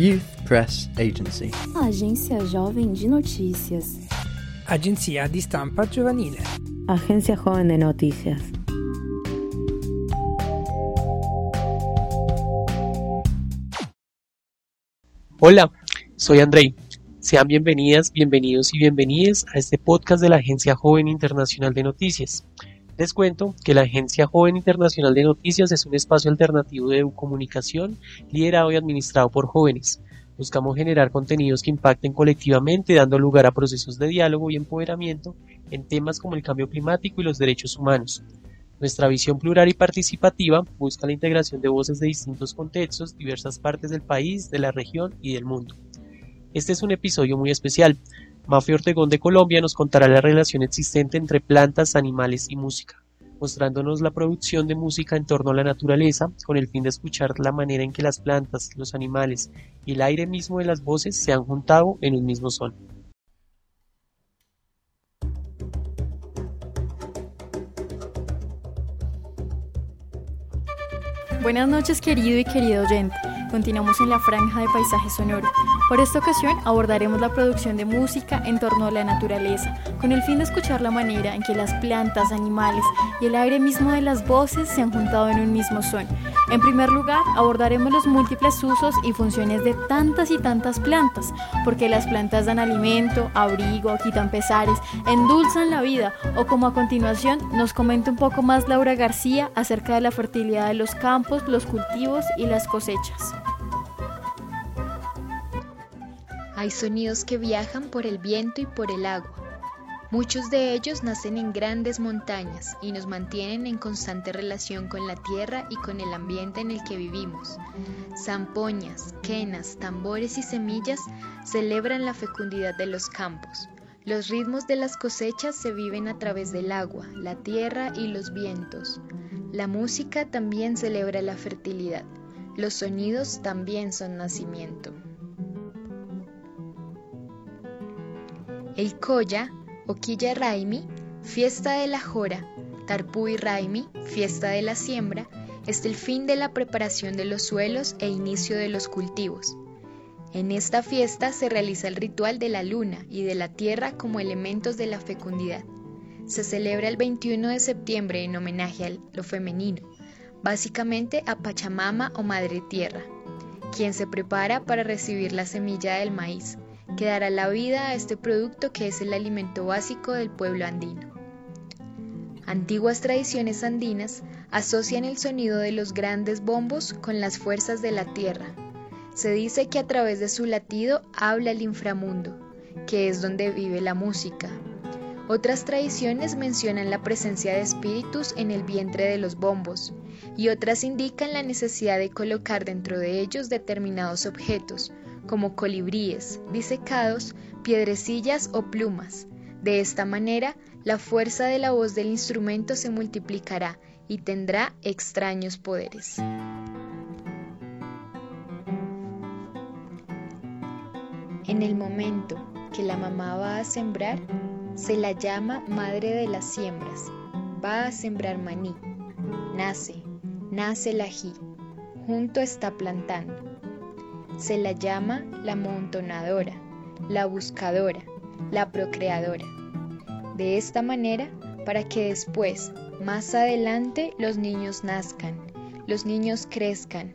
Youth Press Agency. Agência Jovem de Notícias. Agenzia di stampa giovanile. Agencia Joven de Noticias. Hola, soy Andrei. Sean bienvenidas, bienvenidos y bienvenidas a este podcast de la Agencia Joven Internacional de Noticias. Les cuento que la Agencia Joven Internacional de Noticias es un espacio alternativo de comunicación liderado y administrado por jóvenes. Buscamos generar contenidos que impacten colectivamente, dando lugar a procesos de diálogo y empoderamiento en temas como el cambio climático y los derechos humanos. Nuestra visión plural y participativa busca la integración de voces de distintos contextos, diversas partes del país, de la región y del mundo. Este es un episodio muy especial. Mafia Ortegón de Colombia nos contará la relación existente entre plantas, animales y música, mostrándonos la producción de música en torno a la naturaleza, con el fin de escuchar la manera en que las plantas, los animales y el aire mismo de las voces se han juntado en un mismo son. Buenas noches querido y querido oyente. Continuamos en la franja de paisaje sonoro. Por esta ocasión abordaremos la producción de música en torno a la naturaleza, con el fin de escuchar la manera en que las plantas, animales y el aire mismo de las voces se han juntado en un mismo son. En primer lugar, abordaremos los múltiples usos y funciones de tantas y tantas plantas, porque las plantas dan alimento, abrigo, quitan pesares, endulzan la vida, o como a continuación nos comenta un poco más Laura García acerca de la fertilidad de los campos, los cultivos y las cosechas. Hay sonidos que viajan por el viento y por el agua. Muchos de ellos nacen en grandes montañas y nos mantienen en constante relación con la tierra y con el ambiente en el que vivimos. Zampoñas, quenas, tambores y semillas celebran la fecundidad de los campos. Los ritmos de las cosechas se viven a través del agua, la tierra y los vientos. La música también celebra la fertilidad. Los sonidos también son nacimiento. El Koya, Oquilla Raimi, fiesta de la Jora, Tarpuy Raimi, fiesta de la siembra, es el fin de la preparación de los suelos e inicio de los cultivos. En esta fiesta se realiza el ritual de la luna y de la tierra como elementos de la fecundidad. Se celebra el 21 de septiembre en homenaje a lo femenino, básicamente a Pachamama o Madre Tierra, quien se prepara para recibir la semilla del maíz que dará la vida a este producto que es el alimento básico del pueblo andino. Antiguas tradiciones andinas asocian el sonido de los grandes bombos con las fuerzas de la tierra. Se dice que a través de su latido habla el inframundo, que es donde vive la música. Otras tradiciones mencionan la presencia de espíritus en el vientre de los bombos, y otras indican la necesidad de colocar dentro de ellos determinados objetos, como colibríes, disecados, piedrecillas o plumas. De esta manera, la fuerza de la voz del instrumento se multiplicará y tendrá extraños poderes. En el momento que la mamá va a sembrar, se la llama madre de las siembras. Va a sembrar maní. Nace, nace el ají. Junto está plantando se la llama la montonadora, la buscadora, la procreadora. De esta manera, para que después, más adelante, los niños nazcan, los niños crezcan.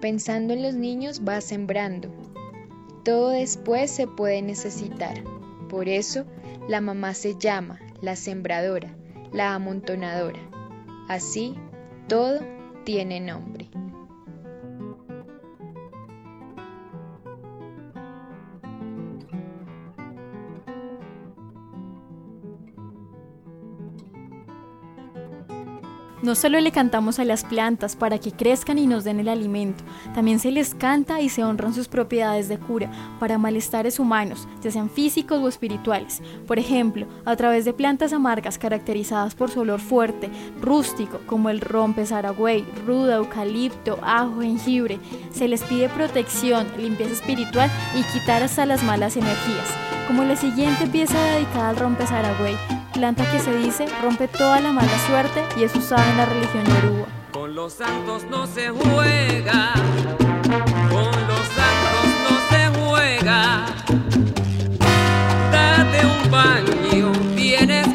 Pensando en los niños va sembrando. Todo después se puede necesitar. Por eso, la mamá se llama la sembradora, la amontonadora. Así, todo tiene nombre. No solo le cantamos a las plantas para que crezcan y nos den el alimento, también se les canta y se honran sus propiedades de cura para malestares humanos, ya sean físicos o espirituales. Por ejemplo, a través de plantas amargas caracterizadas por su olor fuerte, rústico, como el rompes aragüey, ruda, eucalipto, ajo, jengibre, se les pide protección, limpieza espiritual y quitar hasta las malas energías. Como la siguiente pieza dedicada al rompes aragüey, planta que se dice rompe toda la mala suerte y es usada en la religión yoruba. Con los santos no se juega, con los santos no se juega. Date un baño, tienes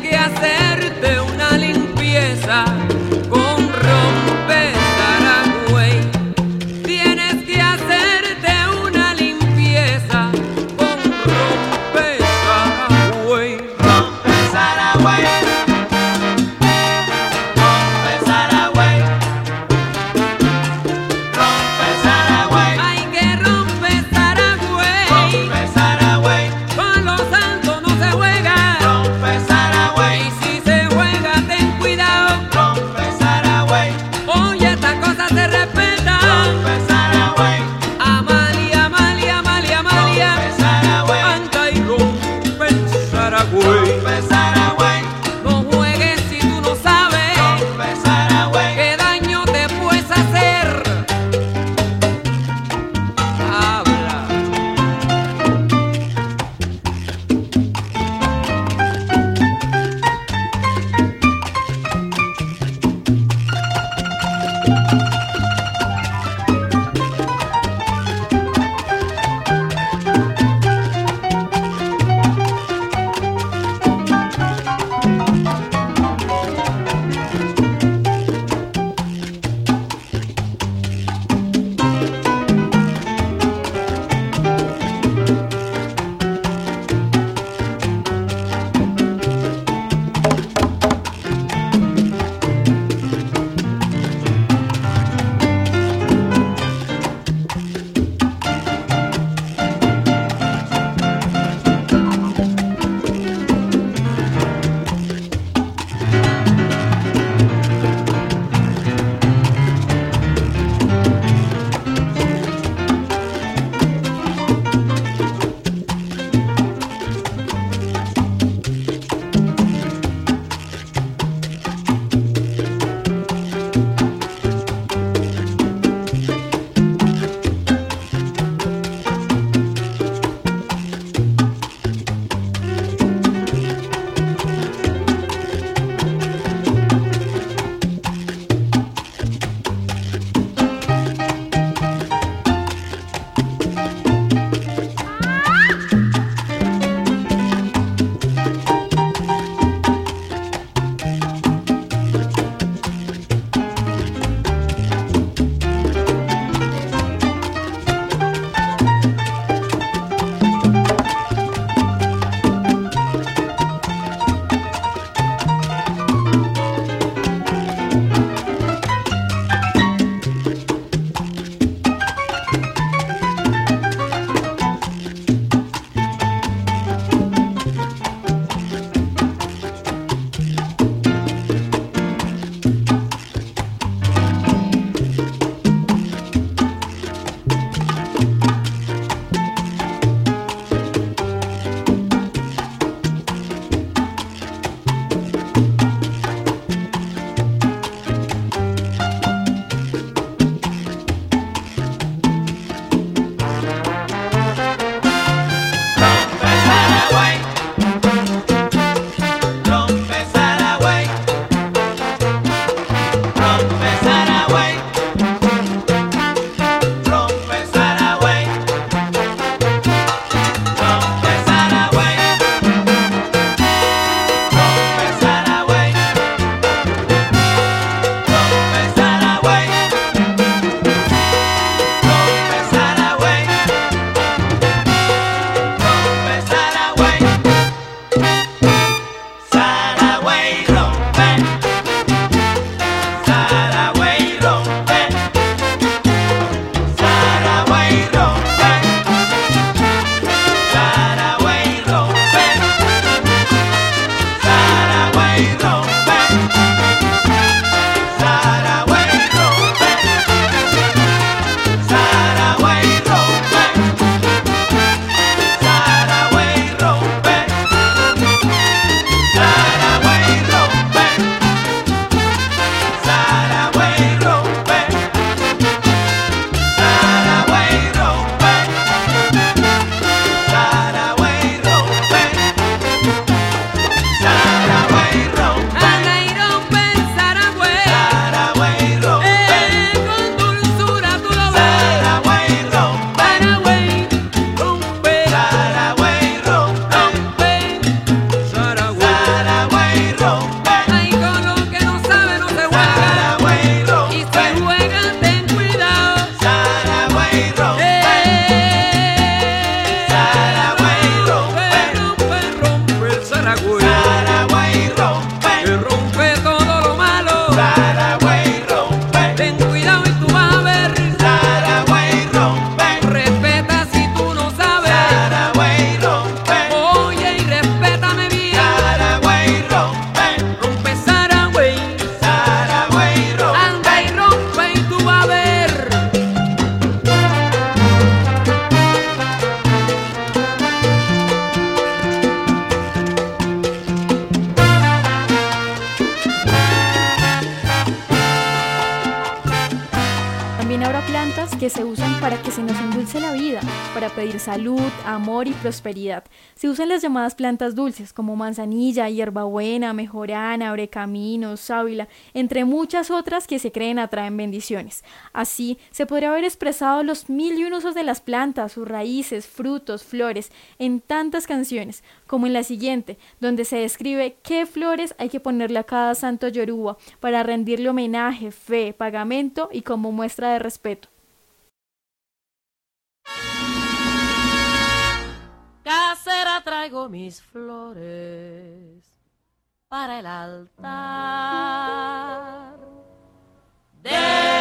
salud, amor y prosperidad. Se usan las llamadas plantas dulces como manzanilla, hierbabuena, mejorana, abrecaminos, sábila, entre muchas otras que se creen atraen bendiciones. Así se podría haber expresado los mil y un usos de las plantas, sus raíces, frutos, flores, en tantas canciones, como en la siguiente, donde se describe qué flores hay que ponerle a cada santo yoruba para rendirle homenaje, fe, pagamento y como muestra de respeto. Casera traigo mis flores para el altar de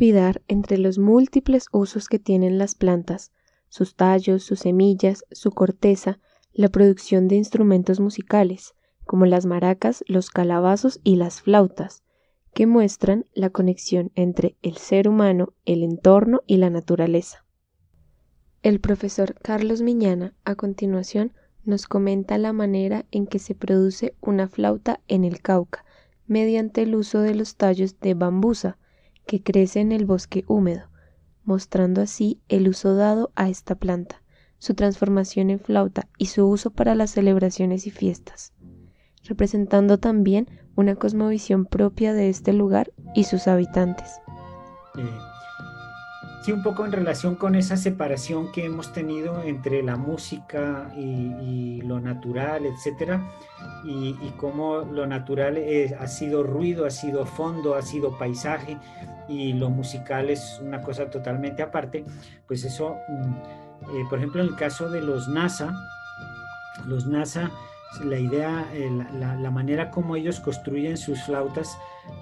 olvidar entre los múltiples usos que tienen las plantas, sus tallos, sus semillas, su corteza, la producción de instrumentos musicales, como las maracas, los calabazos y las flautas, que muestran la conexión entre el ser humano, el entorno y la naturaleza? El profesor Carlos Miñana, a continuación, nos comenta la manera en que se produce una flauta en el Cauca, mediante el uso de los tallos de bambusa, que crece en el bosque húmedo, mostrando así el uso dado a esta planta, su transformación en flauta y su uso para las celebraciones y fiestas, representando también una cosmovisión propia de este lugar y sus habitantes. Eh, sí, un poco en relación con esa separación que hemos tenido entre la música y, lo natural, etcétera, y, y cómo lo natural eh, ha sido ruido, ha sido fondo, ha sido paisaje, y lo musical es una cosa totalmente aparte, pues eso, mm, eh, por ejemplo, en el caso de los NASA, los NASA, la idea, eh, la- la manera como ellos construyen sus flautas,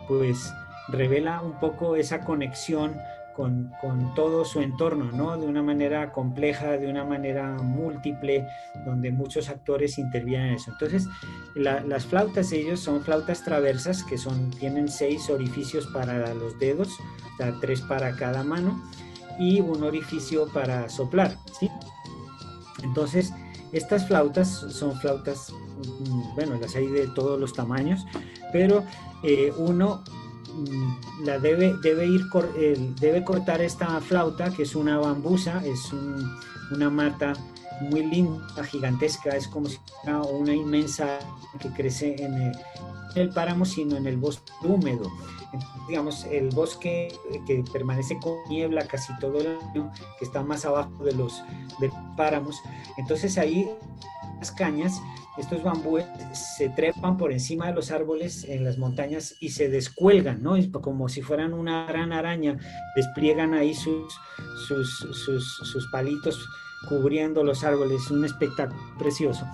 pues revela un poco esa conexión con, todo su entorno, ¿no? De una manera compleja, de una manera múltiple, donde muchos actores intervienen en eso. Entonces, las flautas, ellos son flautas traversas, que son, tienen seis orificios para los dedos, o sea, tres para cada mano, y un orificio para soplar, ¿sí? Entonces, estas flautas son flautas, mm, bueno, las hay de todos los tamaños, pero eh, uno la debe, debe, ir, debe cortar esta flauta, que es una bambusa, es una mata muy linda, gigantesca, es como si fuera una inmensa que crece en el, páramo, sino en el bosque húmedo. digamos, el bosque que permanece con niebla casi todo el año, que está más abajo de los, de los páramos. Entonces ahí las cañas estos bambúes se trepan por encima de los árboles en las montañas y se descuelgan, ¿no? Como si fueran una gran araña, despliegan ahí sus, sus, palitos cubriendo los árboles, un espectáculo precioso.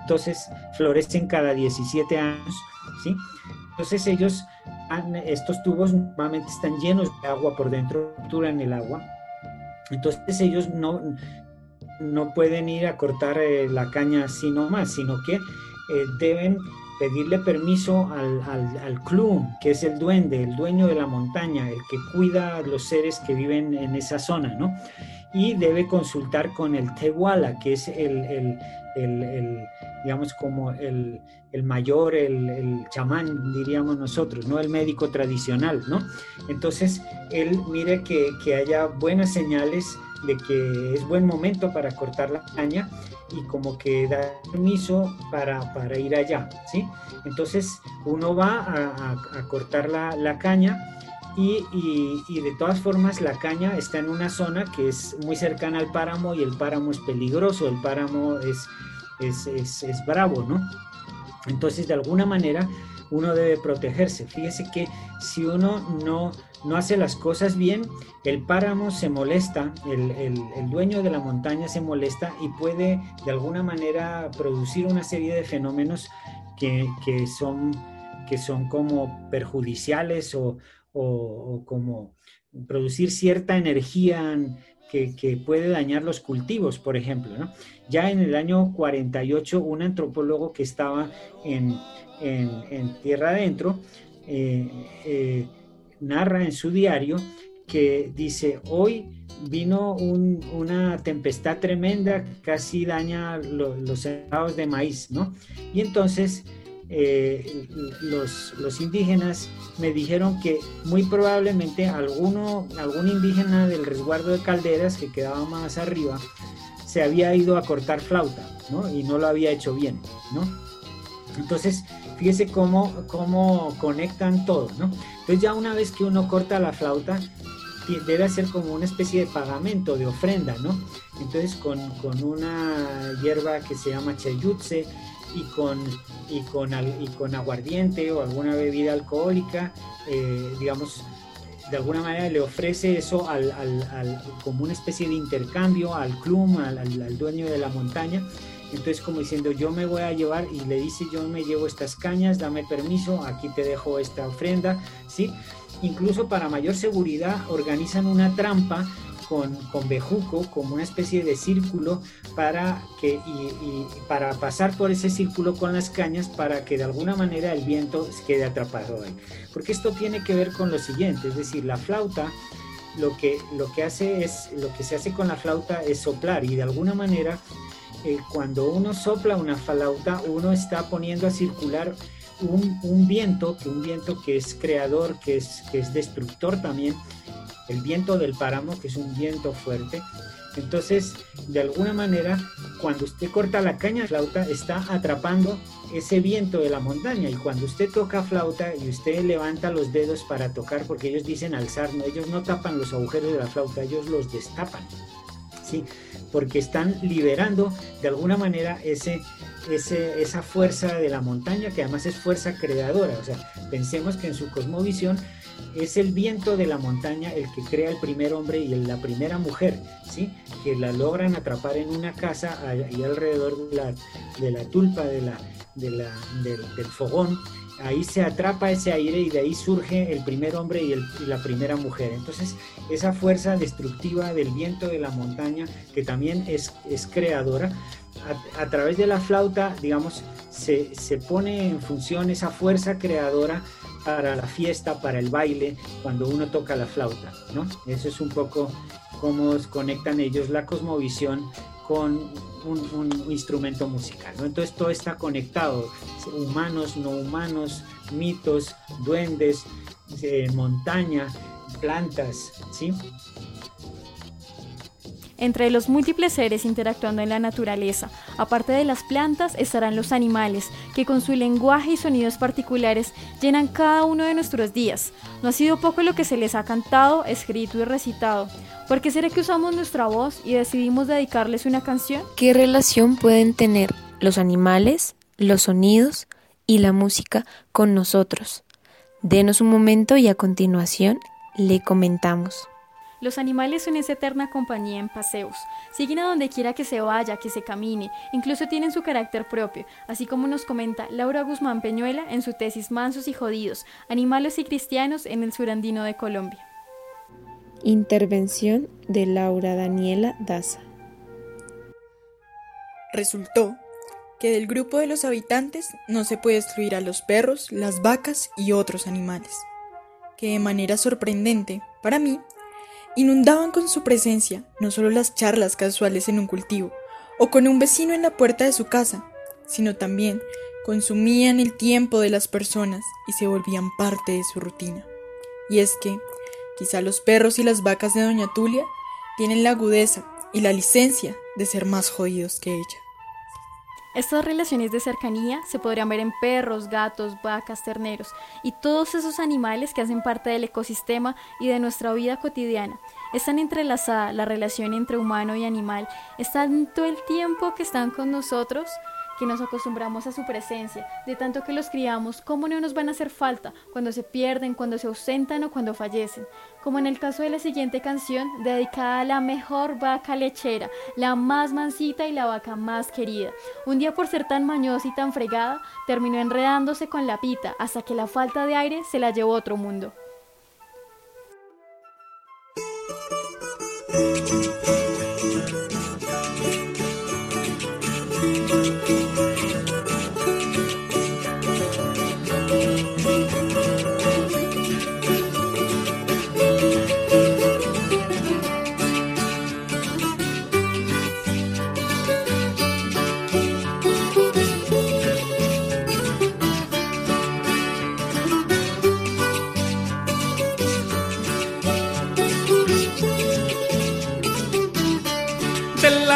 Entonces florecen cada 17 años, ¿sí? Entonces ellos, estos tubos normalmente están llenos de agua por dentro, en el agua. Entonces ellos no, no pueden ir a cortar eh, la caña así nomás, sino que eh, deben pedirle permiso al, al, que es el duende, el dueño de la montaña, el que cuida a los seres que viven en esa zona, ¿no? Y debe consultar con el Tehuala, que es el, digamos, como el, mayor, el, chamán, diríamos nosotros, ¿no? El médico tradicional, ¿no? Entonces, él mire que, que haya buenas señales de que es buen momento para cortar la caña y como que da permiso para, para ir allá, ¿sí? Entonces uno va a, cortar la, caña y, y, de todas formas la caña está en una zona que es muy cercana al páramo y el páramo es peligroso, el páramo es, es, es, es bravo, ¿no? Entonces de alguna manera uno debe protegerse. Fíjese que si uno no no hace las cosas bien, el páramo se molesta, el, dueño de la montaña se molesta y puede de alguna manera producir una serie de fenómenos que, son, que son como perjudiciales o, como producir cierta energía que, puede dañar los cultivos, por ejemplo. Ya en el año 48, un antropólogo que estaba en, tierra adentro, eh, eh, narra en su diario que dice, hoy vino una tempestad tremenda, casi daña los sembrados de maíz, ¿no? Y entonces eh, los, los, indígenas me dijeron que muy probablemente alguno, algún indígena del resguardo de calderas que quedaba más arriba se había ido a cortar flauta, ¿no? Y no lo había hecho bien, ¿no? Entonces, fíjese cómo, cómo conectan todo, ¿no? Entonces ya una vez que uno corta la flauta, debe hacer como una especie de pagamento, de ofrenda, ¿no? Entonces con, una hierba que se llama chayutse y con, y con, y con aguardiente o alguna bebida alcohólica, eh, digamos, de alguna manera le ofrece eso al, como una especie de intercambio al club, al, dueño de la montaña. Entonces como diciendo, yo me voy a llevar y le dice, yo me llevo estas cañas, dame permiso, aquí te dejo esta ofrenda, ¿sí? Incluso para mayor seguridad organizan una trampa con, con, bejuco como una especie de círculo para que y, para pasar por ese círculo con las cañas para que de alguna manera el viento quede atrapado ahí porque esto tiene que ver con lo siguiente es decir la flauta lo que lo que hace es lo que se hace con la flauta es soplar y de alguna manera cuando uno sopla una flauta, uno está poniendo a circular un, viento, que un viento que es creador, que es, que es destructor también, el viento del páramo, que es un viento fuerte. Entonces, de alguna manera, cuando usted corta la caña de flauta, está atrapando ese viento de la montaña. Y cuando usted toca flauta y usted levanta los dedos para tocar, porque ellos dicen alzar, ellos no tapan los agujeros de la flauta, ellos los destapan. ¿Sí? porque están liberando de alguna manera ese, ese, esa fuerza de la montaña, que además es fuerza creadora. O sea, pensemos que en su cosmovisión es el viento de la montaña el que crea el primer hombre y la primera mujer, ¿sí? que la logran atrapar en una casa y alrededor de la, de la tulpa de la, de la, del, del fogón ahí se atrapa ese aire y de ahí surge el primer hombre y, la primera mujer. Entonces, esa fuerza destructiva del viento de la montaña, que también es, es creadora, a, través de la flauta, digamos, se, se pone en función esa fuerza creadora para la fiesta, para el baile, cuando uno toca la flauta, ¿no? Eso es un poco cómo conectan ellos la cosmovisión con un, instrumento musical. ¿no? Entonces todo está conectado, humanos, no humanos, mitos, duendes, eh, montaña, plantas, ¿sí? Entre los múltiples seres interactuando en la naturaleza, aparte de las plantas, estarán los animales, que con su lenguaje y sonidos particulares llenan cada uno de nuestros días. No ha sido poco lo que se les ha cantado, escrito y recitado. ¿Por qué será que usamos nuestra voz y decidimos dedicarles una canción? ¿Qué relación pueden tener los animales, los sonidos y la música con nosotros? Denos un momento y a continuación le comentamos. Los animales son esa eterna compañía en paseos. Siguen a donde quiera que se vaya, que se camine, incluso tienen su carácter propio, así como nos comenta Laura Guzmán Peñuela en su tesis Mansos y Jodidos, Animales y Cristianos en el Surandino de Colombia. Intervención de Laura Daniela Daza. Resultó que del grupo de los habitantes no se puede excluir a los perros, las vacas y otros animales, que de manera sorprendente, para mí, inundaban con su presencia no solo las charlas casuales en un cultivo o con un vecino en la puerta de su casa, sino también consumían el tiempo de las personas y se volvían parte de su rutina. Y es que, quizá los perros y las vacas de Doña Tulia tienen la agudeza y la licencia de ser más jodidos que ella. Estas relaciones de cercanía se podrían ver en perros, gatos, vacas, terneros y todos esos animales que hacen parte del ecosistema y de nuestra vida cotidiana. Están entrelazadas la relación entre humano y animal, es tanto el tiempo que están con nosotros que nos acostumbramos a su presencia, de tanto que los criamos, ¿cómo no nos van a hacer falta cuando se pierden, cuando se ausentan o cuando fallecen? Como en el caso de la siguiente canción, dedicada a la mejor vaca lechera, la más mansita y la vaca más querida. Un día por ser tan mañosa y tan fregada, terminó enredándose con la pita hasta que la falta de aire se la llevó a otro mundo.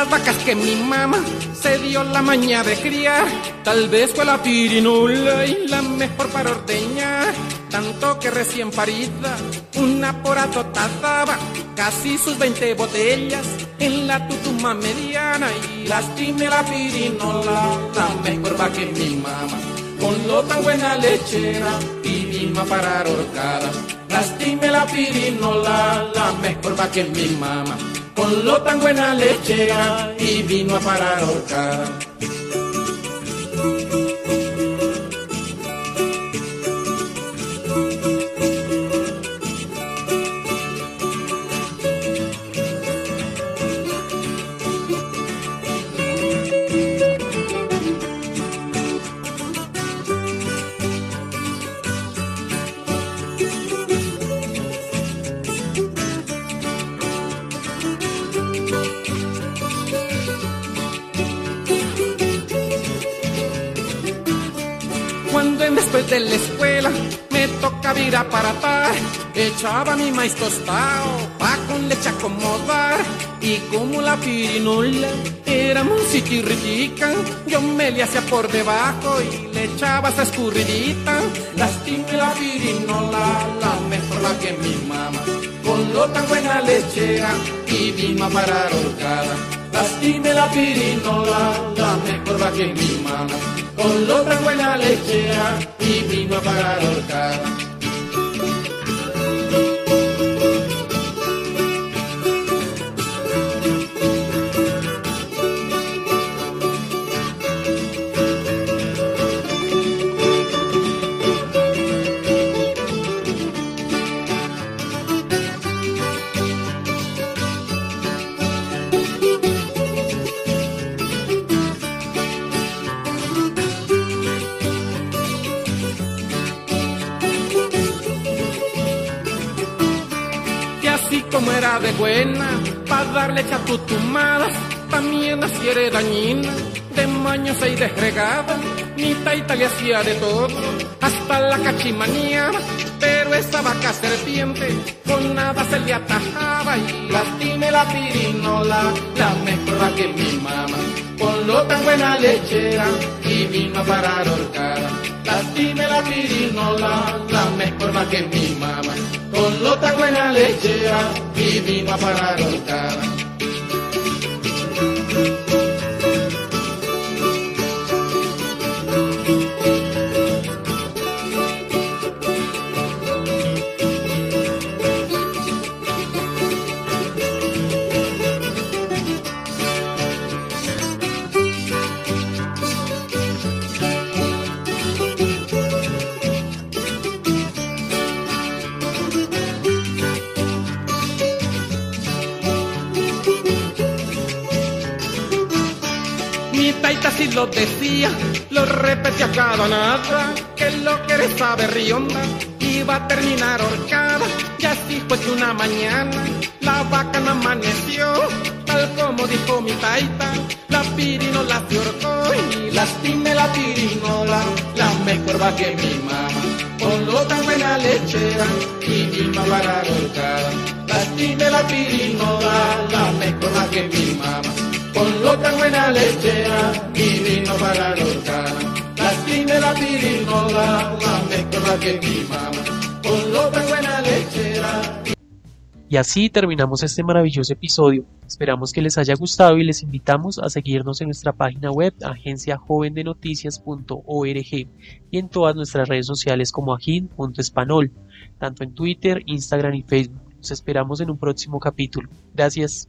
Vacas que mi mamá se dio la maña de criar. Tal vez fue la pirinula y la mejor para ordeñar. Tanto que recién parida, una poratota daba casi sus 20 botellas en la tutuma mediana. Y lastime la pirinola, la mejor va que mi mamá. Con lo tan buena lechera y vino a parar horcada. Lastime la pirinola, la mejor va que mi mamá con lo tan buena lechera y vino a parar de la escuela me toca vir a aparatar. Echaba mi maíz tostado pa' con leche acomodar. Y como la pirinola era muy rica, yo me le hacía por debajo y le echaba esa escurridita. Lastime la pirinola, la mejor la que mi mamá. Con lo tan buena lechera y vino a parar. Lastime la pirinola, la mejor la que mi mamá. Con lo tan buena lechera y vino a parar horcada. Darle chatutumadas, también así era dañina, de mañosa y desregada, mi taita le hacía de todo, hasta la cachimanía, pero esa vaca serpiente, con nada se le atajaba y lastime la pirinola, la mejor que mi mamá, con lo tan buena lechera, y vino a parar horcada. Lastime la pirinola, la mejor que mi mamá, con lo tan buena lechera, y vino a parar lo decía, lo repetía cada nada, que lo que eres sabe rionda, iba a terminar horcada, y así fue que una mañana la vaca no amaneció, tal como dijo mi taita, la pirinola se horcó y lastime la pirinola, la mejor va que mi mamá, con lo tan buena lechera y vino a parar horcada, lastime la pirinola, la mejor va que mi mamá con lo tan buena lechera y vino para la horcada. Lastime la pirinola, la mejor que mamá, con buena lechera. Y así terminamos este maravilloso episodio. Esperamos que les haya gustado y les invitamos a seguirnos en nuestra página web agenciajovendenoticias.org y en todas nuestras redes sociales como agin.espanol, tanto en Twitter, Instagram y Facebook. Los esperamos en un próximo capítulo. Gracias.